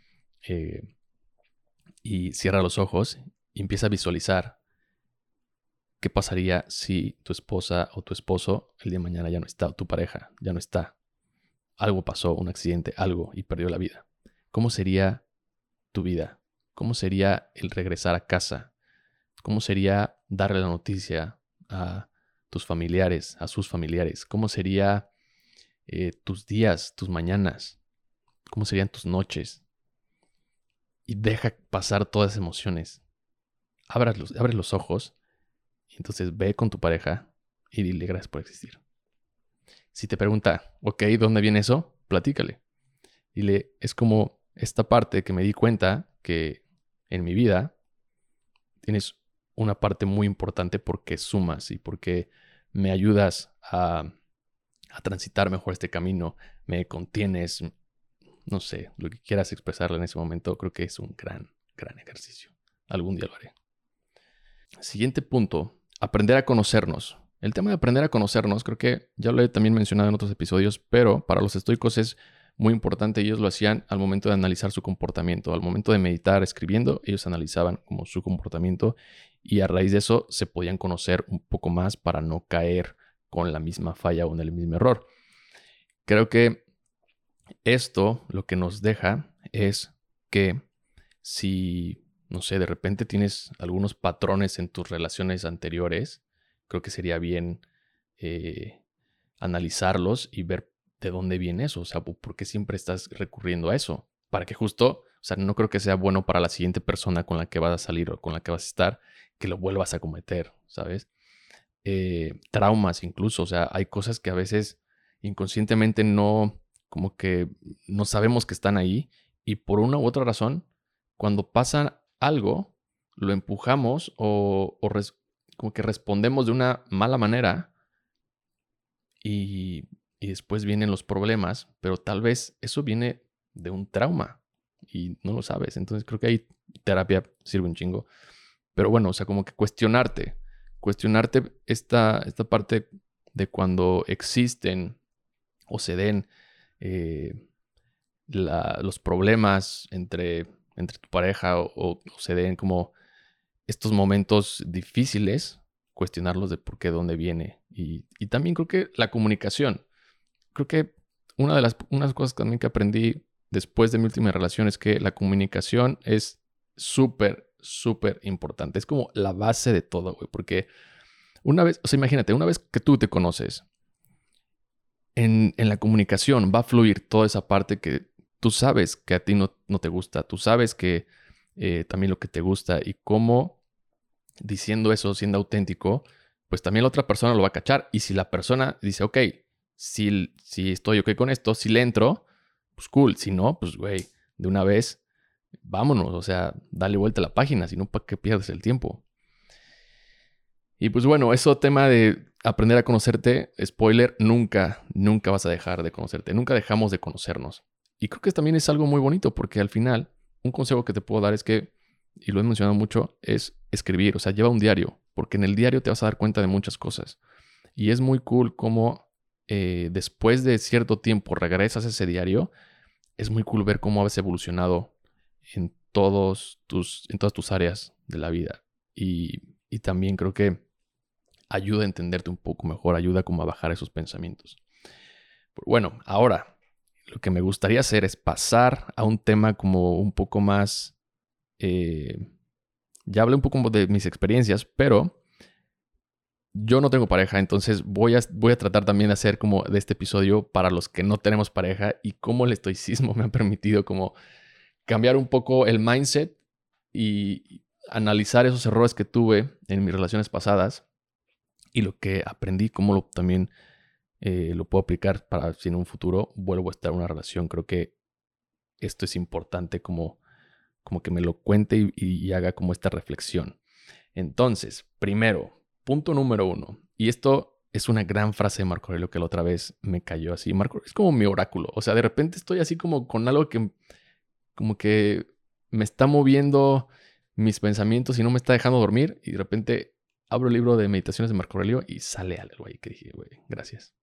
eh, y cierra los ojos y empieza a visualizar qué pasaría si tu esposa o tu esposo el día de mañana ya no está, o tu pareja ya no está. Algo pasó, un accidente, algo, y perdió la vida. ¿Cómo sería tu vida? ¿Cómo sería el regresar a casa? ¿Cómo sería darle la noticia a tus familiares, a sus familiares? ¿Cómo sería eh, tus días, tus mañanas? ¿Cómo serían tus noches? Y deja pasar todas las emociones. Abre los, abre los ojos y entonces ve con tu pareja y dile gracias por existir. Si te pregunta, ok, ¿dónde viene eso? Platícale. Dile, es como esta parte que me di cuenta que en mi vida tienes una parte muy importante porque sumas y porque me ayudas a, transitar mejor este camino, me contienes, no sé, lo que quieras expresarle en ese momento, creo que es un gran, gran ejercicio. Algún día lo haré. Siguiente punto, aprender a conocernos. El tema de aprender a conocernos, creo que ya lo he también mencionado en otros episodios, pero para los estoicos es muy importante. Ellos lo hacían al momento de analizar su comportamiento, al momento de meditar escribiendo, ellos analizaban como su comportamiento y a raíz de eso se podían conocer un poco más para no caer con la misma falla o en el mismo error. Creo que esto lo que nos deja es que si, no sé, de repente tienes algunos patrones en tus relaciones anteriores, creo que sería bien eh, analizarlos y ver de dónde viene eso, o sea, por qué siempre estás recurriendo a eso, para que justo, o sea, no creo que sea bueno para la siguiente persona con la que vas a salir o con la que vas a estar, que lo vuelvas a cometer, ¿sabes? Eh, traumas incluso, o sea, hay cosas que a veces inconscientemente no, como que no sabemos que están ahí y por una u otra razón, cuando pasa algo, lo empujamos o, como que respondemos de una mala manera y y después vienen los problemas, pero tal vez eso viene de un trauma y no lo sabes. Entonces creo que ahí terapia sirve un chingo. Pero bueno, o sea, como que cuestionarte, cuestionarte esta, esta parte de cuando existen o se den eh, los problemas entre, entre tu pareja o, se den como estos momentos difíciles, cuestionarlos de por qué, dónde viene. Y, y también creo que la comunicación creo que una de las unas cosas también que aprendí después de mi última relación es que la comunicación es súper, súper importante. Es como la base de todo, güey. Porque una vez, o sea, imagínate, una vez que tú te conoces, en, la comunicación va a fluir toda esa parte que tú sabes que a ti no, no te gusta, tú sabes que eh, también lo que te gusta y cómo diciendo eso, siendo auténtico, pues también la otra persona lo va a cachar. Y si la persona dice, ok, si, si estoy ok con esto, si le entro, pues cool. Si no, pues güey, de una vez, vámonos. O sea, dale vuelta a la página, si no, ¿para qué pierdes el tiempo? Y pues bueno, eso tema de aprender a conocerte, spoiler, nunca, nunca vas a dejar de conocerte, nunca dejamos de conocernos. Y creo que también es algo muy bonito porque al final, un consejo que te puedo dar es que, y lo he mencionado mucho, es escribir, o sea, lleva un diario, porque en el diario te vas a dar cuenta de muchas cosas. Y es muy cool cómo eh, después de cierto tiempo regresas a ese diario, es muy cool ver cómo has evolucionado en, todos tus, en todas tus áreas de la vida. Y, también creo que ayuda a entenderte un poco mejor, ayuda como a bajar esos pensamientos. Bueno, ahora lo que me gustaría hacer es pasar a un tema como un poco más... Eh, ya hablé un poco de mis experiencias, pero yo no tengo pareja, entonces voy a, voy a tratar también de hacer como de este episodio para los que no tenemos pareja y cómo el estoicismo me ha permitido como cambiar un poco el mindset y analizar esos errores que tuve en mis relaciones pasadas y lo que aprendí, cómo también eh, lo puedo aplicar para si en un futuro vuelvo a estar en una relación. Creo que esto es importante como, como que me lo cuente y haga como esta reflexión. Entonces, primero, Punto número uno. Y esto es una gran frase de Marco Aurelio que la otra vez me cayó así. Marco es como mi oráculo. O sea, de repente estoy así como con algo que como que me está moviendo mis pensamientos y no me está dejando dormir. Y de repente abro el libro de meditaciones de Marco Aurelio y sale algo ahí que dije, güey, gracias.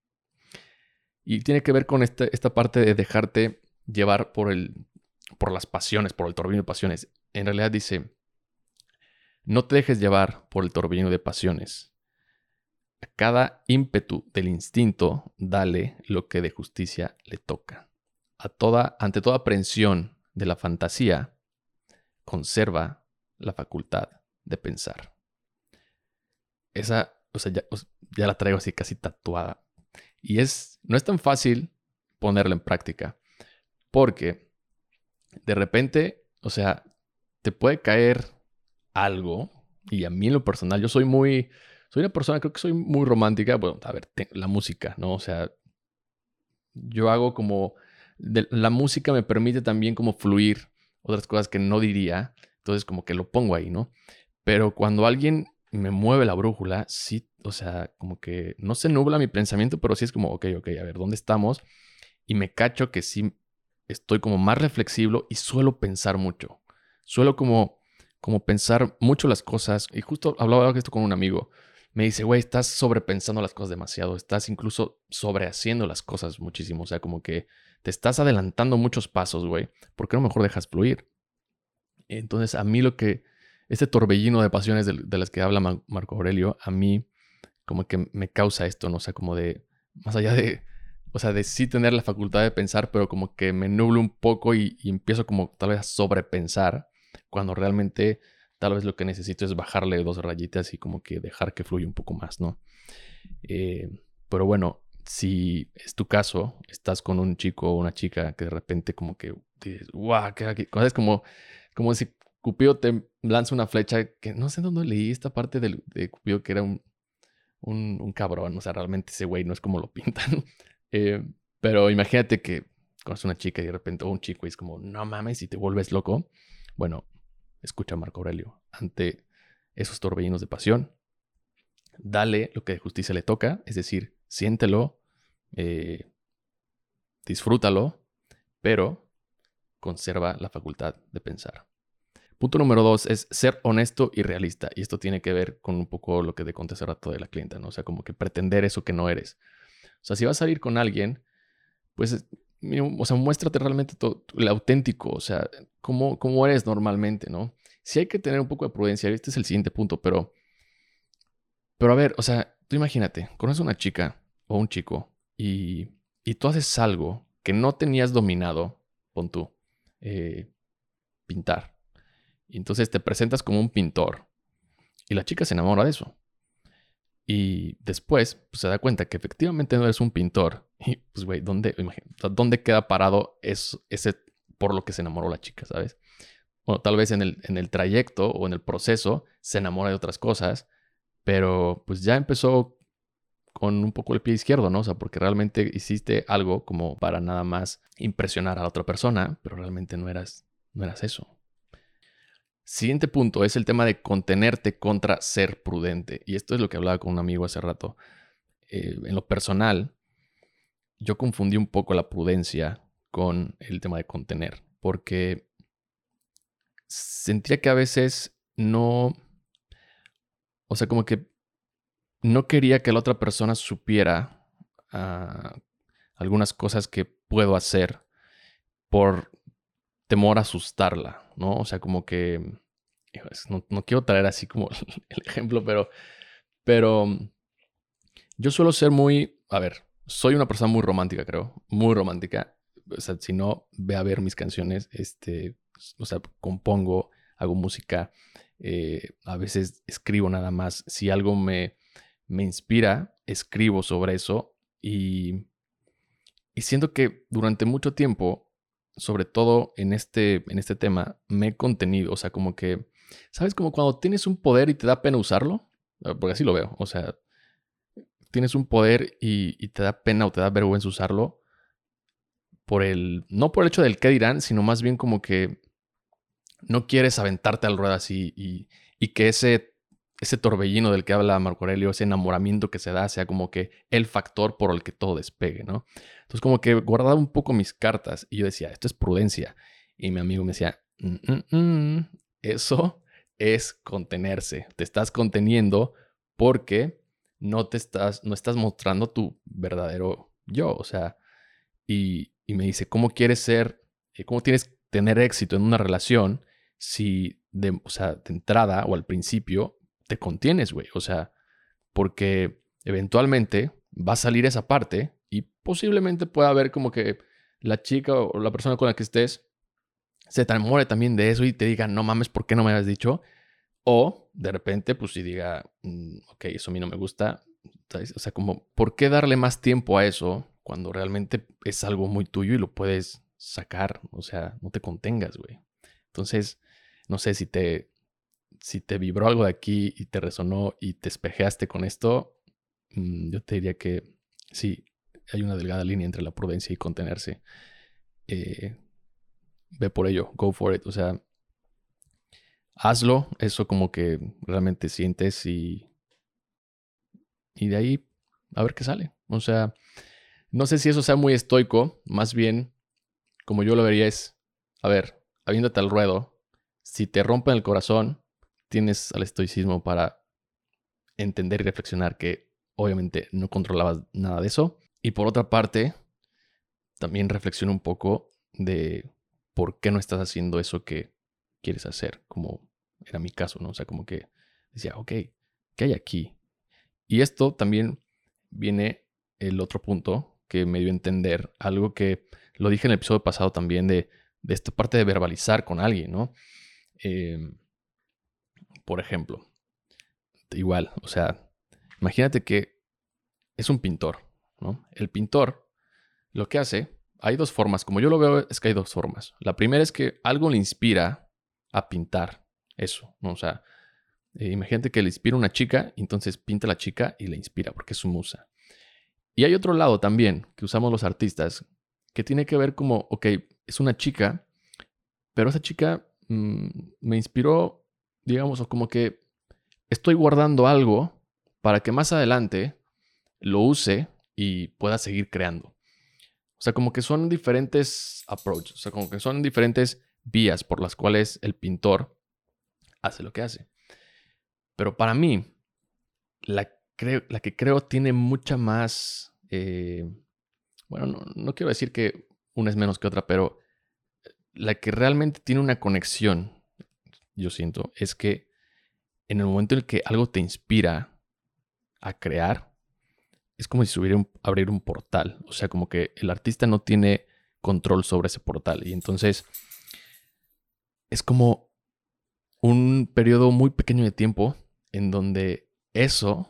Y tiene que ver con esta, esta parte de dejarte llevar por, el, por las pasiones, por el torbellino de pasiones. En realidad dice, no te dejes llevar por el torbellino de pasiones a cada ímpetu del instinto, dale lo que de justicia le toca. A toda, ante toda aprehensión de la fantasía, conserva la facultad de pensar. Esa, o sea, ya, ya, la traigo así casi tatuada. Y es, no es tan fácil ponerla en práctica, porque de repente, o sea, te puede caer algo, y a mí en lo personal, yo soy muy, soy una persona, creo que soy muy romántica. Bueno, a ver, la música, ¿no? O sea, yo hago como... la música me permite también como fluir otras cosas que no diría. Entonces como que lo pongo ahí, ¿no? Pero cuando alguien me mueve la brújula, sí, o sea, como que no se nubla mi pensamiento, pero sí es como, ok, ok, a ver, ¿dónde estamos? Y me cacho que sí estoy como más reflexivo y suelo pensar mucho. Suelo como, como pensar mucho las cosas. Y justo hablaba de esto con un amigo me dice, güey, estás sobrepensando las cosas demasiado, estás incluso sobrehaciendo las cosas muchísimo, o sea, como que te estás adelantando muchos pasos, güey, ¿por qué no mejor dejas fluir? Entonces, a mí lo que, este torbellino de pasiones de, las que habla Marco Aurelio, a mí como que me causa esto, ¿no? O sea, como de, más allá de, o sea, de sí tener la facultad de pensar, pero como que me nublo un poco y, y empiezo como tal vez a sobrepensar, cuando realmente Tal vez lo que necesito es bajarle dos rayitas y como que dejar que fluya un poco más, ¿no? Eh, pero bueno, si es tu caso, estás con un chico o una chica que de repente como que dices, guau, ¿qué, es como, como si Cupido te lanza una flecha que no sé dónde leí esta parte de, de Cupido que era un, un, cabrón, o sea, realmente ese güey no es como lo pintan. Eh, pero imagínate que conoces una chica y de repente, o un chico y es como, no mames, y te vuelves loco. Bueno, escucha Marco Aurelio, ante esos torbellinos de pasión, dale lo que de justicia le toca, es decir, siéntelo, eh, disfrútalo, pero conserva la facultad de pensar. Punto número dos es ser honesto y realista. Y esto tiene que ver con un poco lo que te conté hace rato de la clienta, ¿no? O sea, como que pretender eso que no eres. O sea, si vas a salir con alguien, pues o sea, muéstrate realmente todo, el auténtico, o sea, cómo, cómo eres normalmente, ¿no? Sí hay que tener un poco de prudencia, este es el siguiente punto, pero, pero a ver, o sea, tú imagínate, conoces a una chica o un chico y, y tú haces algo que no tenías dominado, pon tú, eh, pintar. Y entonces te presentas como un pintor y la chica se enamora de eso. Y después pues, se da cuenta que efectivamente no eres un pintor. Y pues, güey, ¿dónde, ¿dónde queda parado eso, ese por lo que se enamoró la chica, ¿sabes? Bueno, tal vez en el, en el trayecto o en el proceso se enamora de otras cosas, pero pues ya empezó con un poco el pie izquierdo, ¿no? O sea, porque realmente hiciste algo como para nada más impresionar a la otra persona, pero realmente no eras, no eras eso. Siguiente punto es el tema de contenerte contra ser prudente. Y esto es lo que hablaba con un amigo hace rato. Eh, en lo personal, yo confundí un poco la prudencia con el tema de contener, porque sentía que a veces no, o sea, como que no quería que la otra persona supiera ah, algunas cosas que puedo hacer por temor a asustarla, ¿no? O sea, como que no, quiero traer así como el ejemplo, pero, pero yo suelo ser muy, a ver, soy una persona muy romántica, creo, muy romántica. O sea, si no, ve a ver mis canciones, este, o sea, compongo, hago música, eh, a veces escribo nada más. Si algo me, me inspira, escribo sobre eso y, y siento que durante mucho tiempo, sobre todo en este, en este tema, me he contenido, o sea, como que ¿Sabes? Como cuando tienes un poder y te da pena usarlo. Ah, porque así lo veo. O sea, tienes un poder y, te da pena o te da vergüenza usarlo. Por el. No por el hecho del qué dirán, sino más bien como que no quieres aventarte al ruedo así y, y que ese, ese torbellino del que habla Marco Aurelio, ese enamoramiento que se da, sea como que el factor por el que todo despegue, ¿no? Entonces como que guardaba un poco mis cartas y yo decía, esto es prudencia. Y mi amigo me decía, "Mm, mm, mm, eso es contenerse. Te estás conteniendo porque no te estás, no estás mostrando tu verdadero yo. O sea, y, y me dice, ¿cómo quieres ser, eh, cómo tienes que tener éxito en una relación si de, o sea, de entrada o al principio te contienes, güey? O sea, porque eventualmente va a salir esa parte y posiblemente pueda haber como que la chica o la persona con la que estés se enamore también de eso y te diga, no mames, ¿por qué no me habías dicho? O de repente, pues si diga, "Mm, ok, eso a mí no me gusta. ¿sabes? O sea, como, ¿por qué darle más tiempo a eso cuando realmente es algo muy tuyo y lo puedes sacar? O sea, no te contengas, güey. Entonces, no sé si te, si te vibró algo de aquí y te resonó y te espejeaste con esto, mm, yo te diría que sí, hay una delgada línea entre la prudencia y contenerse. Eh, ve por ello, go for it. O sea, hazlo, eso como que realmente sientes y, y de ahí a ver qué sale. O sea, no sé si eso sea muy estoico, más bien, como yo lo vería es, a ver, habiéndote al ruedo, si te rompen el corazón, tienes al estoicismo para entender y reflexionar que obviamente no controlabas nada de eso. Y por otra parte, también reflexiona un poco de por qué no estás haciendo eso que quieres hacer, como era mi caso, ¿no? O sea, como que decía, ok, ¿qué hay aquí? Y esto también viene el otro punto que me dio a entender, algo que lo dije en el episodio pasado también de, de esta parte de verbalizar con alguien, ¿no? Eh, por ejemplo, igual, o sea, imagínate que es un pintor, ¿no? El pintor lo que hace, hay dos formas, como yo lo veo es que hay dos formas. La primera es que algo le inspira a pintar eso, ¿no? O sea, eh, imagínate que le inspira una chica, entonces pinta la chica y le inspira porque es su musa. Y hay otro lado también que usamos los artistas que tiene que ver como, ok, es una chica, pero esa chica mm, me inspiró, digamos, o como que estoy guardando algo para que más adelante lo use y pueda seguir creando. O sea, como que son diferentes approaches, o sea, como que son diferentes vías por las cuales el pintor hace lo que hace. Pero para mí, la, creo- la que creo tiene mucha más... eh, bueno, no, no quiero decir que una es menos que otra, pero la que realmente tiene una conexión, yo siento, es que en el momento en el que algo te inspira a crear, es como si se hubiera un- abrir un portal. O sea, como que el artista no tiene control sobre ese portal. Y entonces es como un periodo muy pequeño de tiempo en donde eso,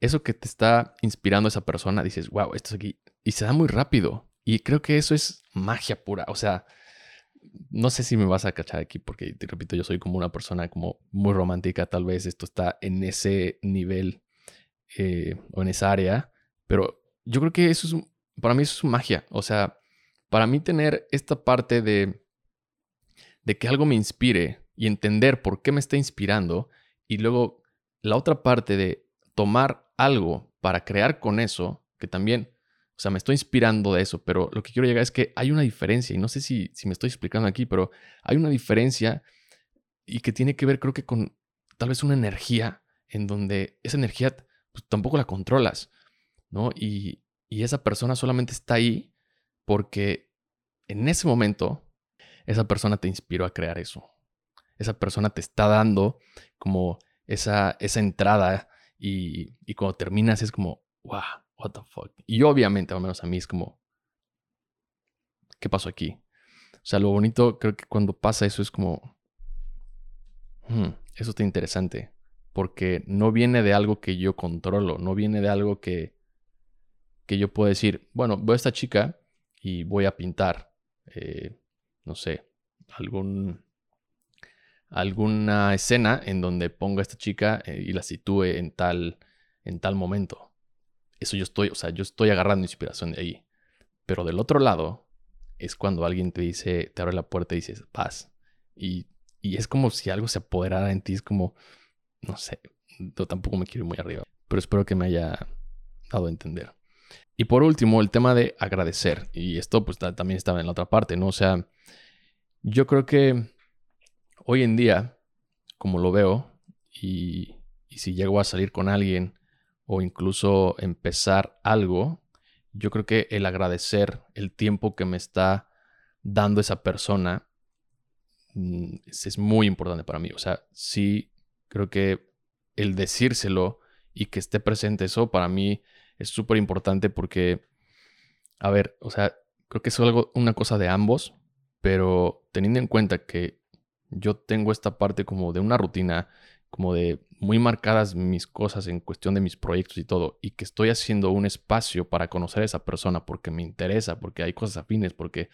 eso que te está inspirando esa persona, dices, wow, esto es aquí. Y se da muy rápido. Y creo que eso es magia pura. O sea, no sé si me vas a cachar aquí porque, te repito, yo soy como una persona como muy romántica. Tal vez esto está en ese nivel eh, o en esa área. Pero yo creo que eso es, para mí eso es magia. O sea, para mí tener esta parte de, de que algo me inspire y entender por qué me está inspirando y luego la otra parte de tomar algo para crear con eso, que también, o sea, me estoy inspirando de eso, pero lo que quiero llegar es que hay una diferencia y no sé si, si me estoy explicando aquí, pero hay una diferencia y que tiene que ver creo que con tal vez una energía en donde esa energía pues, tampoco la controlas, ¿no? Y, y esa persona solamente está ahí porque en ese momento esa persona te inspiró a crear eso. Esa persona te está dando como esa, esa entrada y, y cuando terminas es como, wow, what the fuck. Y obviamente, al menos a mí es como, ¿qué pasó aquí? O sea, lo bonito creo que cuando pasa eso es como, hmm, eso está interesante, porque no viene de algo que yo controlo, no viene de algo que, que yo puedo decir, bueno, veo a esta chica y voy a pintar, eh, no sé, algún, alguna escena en donde ponga a esta chica eh, y la sitúe en tal, en tal momento. Eso yo estoy, o sea, yo estoy agarrando inspiración de ahí. Pero del otro lado es cuando alguien te dice, te abre la puerta y dices, paz. Y, y es como si algo se apoderara en ti, es como, no sé, yo tampoco me quiero ir muy arriba. Pero espero que me haya dado a entender. Y por último, el tema de agradecer. Y esto pues también estaba en la otra parte, ¿no? O sea, yo creo que hoy en día, como lo veo, y, y si llego a salir con alguien o incluso empezar algo, yo creo que el agradecer el tiempo que me está dando esa persona mm, es muy importante para mí. O sea, sí creo que el decírselo y que esté presente eso para mí es súper importante porque, a ver, o sea, creo que es algo, una cosa de ambos, pero teniendo en cuenta que yo tengo esta parte como de una rutina, como de muy marcadas mis cosas en cuestión de mis proyectos y todo, y que estoy haciendo un espacio para conocer a esa persona porque me interesa, porque hay cosas afines, porque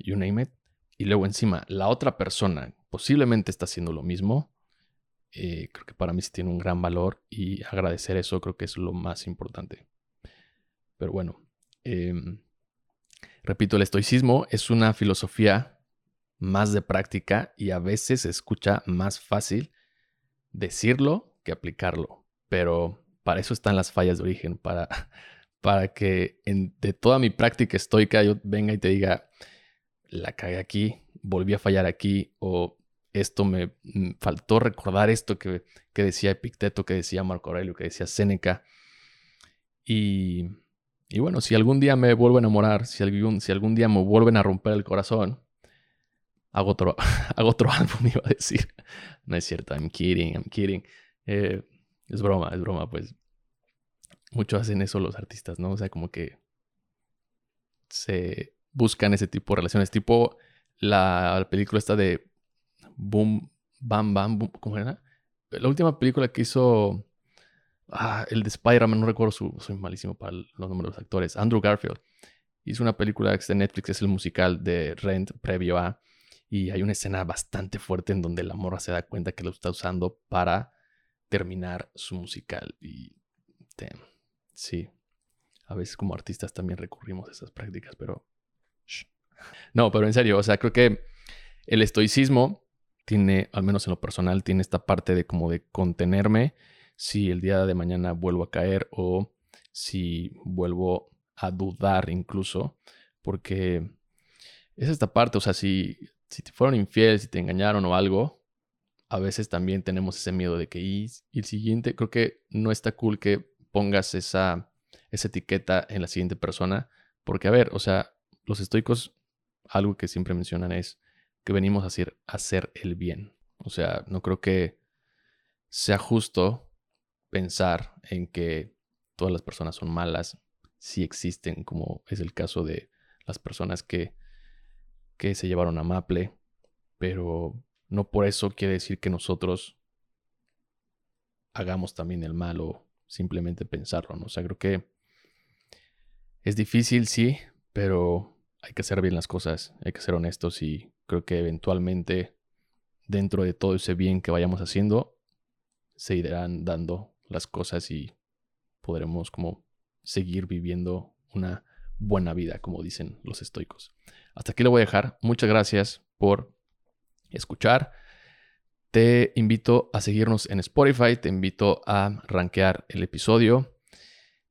you name it, y luego encima la otra persona posiblemente está haciendo lo mismo, eh, creo que para mí sí tiene un gran valor y agradecer eso creo que es lo más importante. Pero bueno, em, repito, el estoicismo es una filosofía más de práctica y a veces se escucha más fácil decirlo que aplicarlo. Pero para eso están las fallas de origen, para, para que de toda mi práctica estoica yo venga y te diga, la cagué aquí, volví a fallar aquí, o esto me mm, faltó recordar esto que, decía Epicteto, que decía Marco Aurelio, que decía Séneca. Y, y, bueno, si algún día me vuelvo a enamorar, si algún, si algún día me vuelven a romper el corazón, hago otro, hago otro álbum, iba a decir. No es cierto, I'm kidding, I'm kidding. Eh, es broma, es broma, pues. Muchos hacen eso los artistas, ¿no? O sea, como que se buscan ese tipo de relaciones. Tipo la película esta de Boom, Bam, Bam, ¿cómo era? La última película que hizo ah, el de Spider-Man, no recuerdo su, soy malísimo para los nombres de los actores, Andrew Garfield. Hizo una película en Netflix, es el musical de Rent previo a y hay una escena bastante fuerte en donde la morra se da cuenta que lo está usando para terminar su musical. Y sí, a veces como artistas también recurrimos a esas prácticas, pero... No, pero en serio, o sea, creo que el estoicismo tiene, al menos en lo personal, tiene esta parte de como de contenerme si el día de mañana vuelvo a caer o si vuelvo a dudar incluso, porque es esta parte, o sea, si si te fueron infieles, si te engañaron o algo, a veces también tenemos ese miedo de que y, el siguiente, creo que no está cool que pongas esa, esa etiqueta en la siguiente persona, porque a ver, o sea, los estoicos, algo que siempre mencionan es que venimos a hacer, el bien. O sea, no creo que sea justo pensar en que todas las personas son malas si existen, como es el caso de las personas que que se llevaron a Maple, pero no por eso quiere decir que nosotros hagamos también el mal o simplemente pensarlo, ¿no? O sea, creo que es difícil, sí, pero hay que hacer bien las cosas, hay que ser honestos y creo que eventualmente dentro de todo ese bien que vayamos haciendo, se irán dando las cosas y podremos como seguir viviendo una buena vida, como dicen los estoicos. Hasta aquí lo voy a dejar. Muchas gracias por escuchar. Te invito a seguirnos en Spotify, te invito a rankear el episodio,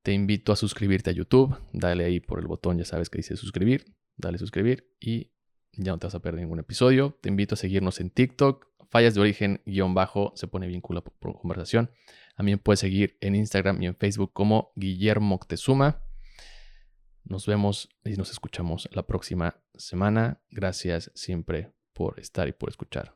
te invito a suscribirte a YouTube, dale ahí por el botón, ya sabes que dice suscribir, dale suscribir y ya no te vas a perder ningún episodio. Te invito a seguirnos en TikTok, fallas de origen guion bajo, se pone vínculo por conversación. También puedes seguir en Instagram y en Facebook como Guillermo Octezuma. Nos vemos y nos escuchamos la próxima semana. Gracias siempre por estar y por escuchar.